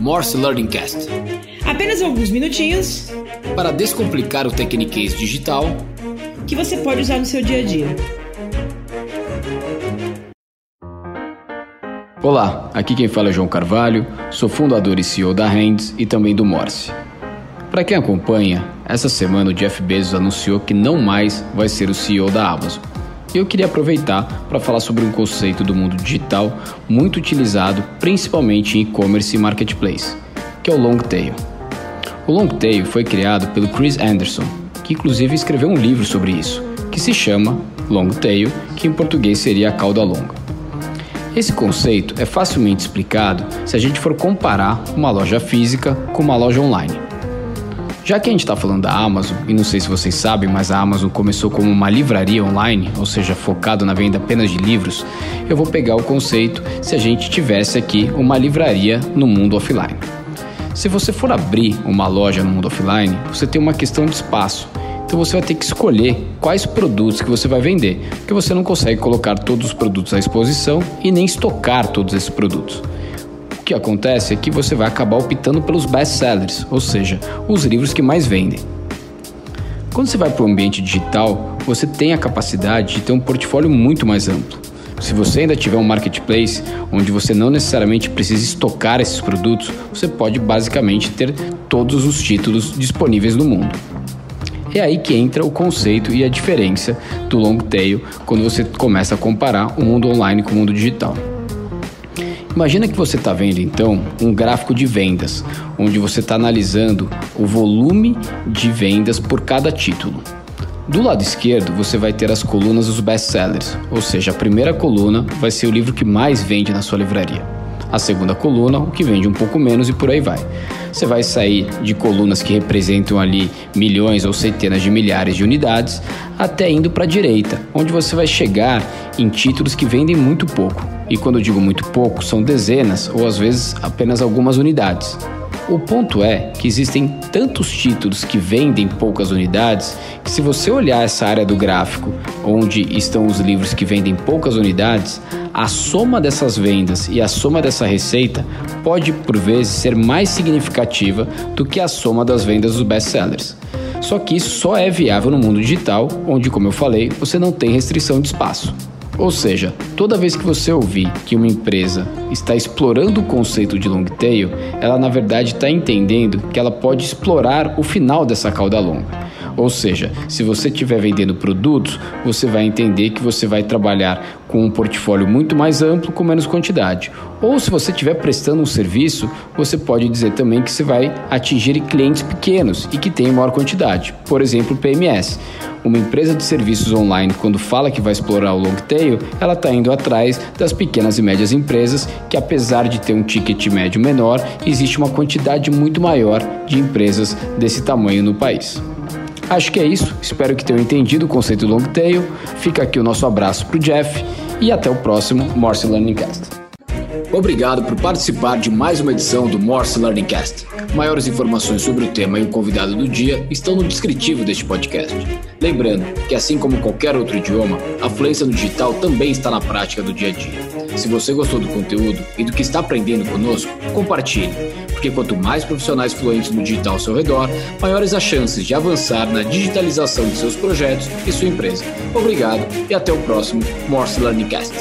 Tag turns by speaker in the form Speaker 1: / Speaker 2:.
Speaker 1: Morse Learning Cast.
Speaker 2: Apenas alguns minutinhos
Speaker 1: para descomplicar o Tecniquez digital
Speaker 2: que você pode usar no seu dia a dia.
Speaker 1: Olá, aqui quem fala é João Carvalho, sou fundador e CEO da Hands e também do Morse. Para quem acompanha, essa semana o Jeff Bezos anunciou que não mais vai ser o CEO da Amazon. E eu queria aproveitar para falar sobre um conceito do mundo digital muito utilizado principalmente em e-commerce e marketplace, que é o long tail. O long tail foi criado pelo Chris Anderson, que inclusive escreveu um livro sobre isso, que se chama Long Tail, que em português seria a cauda longa. Esse conceito é facilmente explicado se a gente for comparar uma loja física com uma loja online. Já que a gente está falando da Amazon, e não sei se vocês sabem, mas a Amazon começou como uma livraria online, ou seja, focado na venda apenas de livros, eu vou pegar o conceito se a gente tivesse aqui uma livraria no mundo offline. Se você for abrir uma loja no mundo offline, você tem uma questão de espaço. Então você vai ter que escolher quais produtos que você vai vender, porque você não consegue colocar todos os produtos à exposição e nem estocar todos esses produtos que acontece é que você vai acabar optando pelos best-sellers, ou seja, os livros que mais vendem. Quando você vai para o ambiente digital, você tem a capacidade de ter um portfólio muito mais amplo. Se você ainda tiver um marketplace onde você não necessariamente precisa estocar esses produtos, você pode basicamente ter todos os títulos disponíveis no mundo. É aí que entra o conceito e a diferença do long tail quando você começa a comparar o mundo online com o mundo digital. Imagina que você está vendo então um gráfico de vendas, onde você está analisando o volume de vendas por cada título. Do lado esquerdo, você vai ter as colunas dos best-sellers, ou seja, a primeira coluna vai ser o livro que mais vende na sua livraria. A segunda coluna, o que vende um pouco menos e por aí vai. Você vai sair de colunas que representam ali milhões ou centenas de milhares de unidades, até indo para a direita, onde você vai chegar em títulos que vendem muito pouco. E quando eu digo muito pouco, são dezenas ou às vezes apenas algumas unidades. O ponto é que existem tantos títulos que vendem poucas unidades que, se você olhar essa área do gráfico, onde estão os livros que vendem poucas unidades, a soma dessas vendas e a soma dessa receita pode, por vezes, ser mais significativa do que a soma das vendas dos best-sellers. Só que isso só é viável no mundo digital, onde, como eu falei, você não tem restrição de espaço. Ou seja, toda vez que você ouvir que uma empresa está explorando o conceito de long tail, ela na verdade está entendendo que ela pode explorar o final dessa cauda longa. Ou seja, se você estiver vendendo produtos, você vai entender que você vai trabalhar com um portfólio muito mais amplo com menos quantidade. Ou se você estiver prestando um serviço, você pode dizer também que você vai atingir clientes pequenos e que têm maior quantidade, por exemplo, PMS. Uma empresa de serviços online, quando fala que vai explorar o long tail, ela está indo atrás das pequenas e médias empresas, que apesar de ter um ticket médio menor, existe uma quantidade muito maior de empresas desse tamanho no país. Acho que é isso. Espero que tenham entendido o conceito do long tail. Fica aqui o nosso abraço para o Jeff e até o próximo Morse Learning Cast. Obrigado por participar de mais uma edição do Morse Learning Cast. Maiores informações sobre o tema e o convidado do dia estão no descritivo deste podcast. Lembrando que, assim como qualquer outro idioma, a fluência no digital também está na prática do dia a dia. Se você gostou do conteúdo e do que está aprendendo conosco, compartilhe, porque quanto mais profissionais fluentes no digital ao seu redor, maiores as chances de avançar na digitalização de seus projetos e sua empresa. Obrigado e até o próximo Morse Learning Cast.